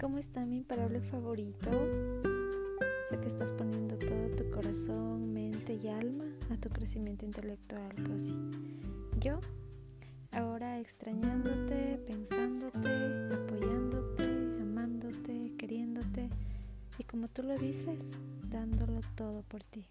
Cómo está mi imparable favorito. Sé que estás poniendo todo tu corazón, mente y alma a tu crecimiento intelectual, Cosi. Yo, ahora extrañándote, pensándote, apoyándote, amándote, queriéndote y como tú lo dices, dándolo todo por ti.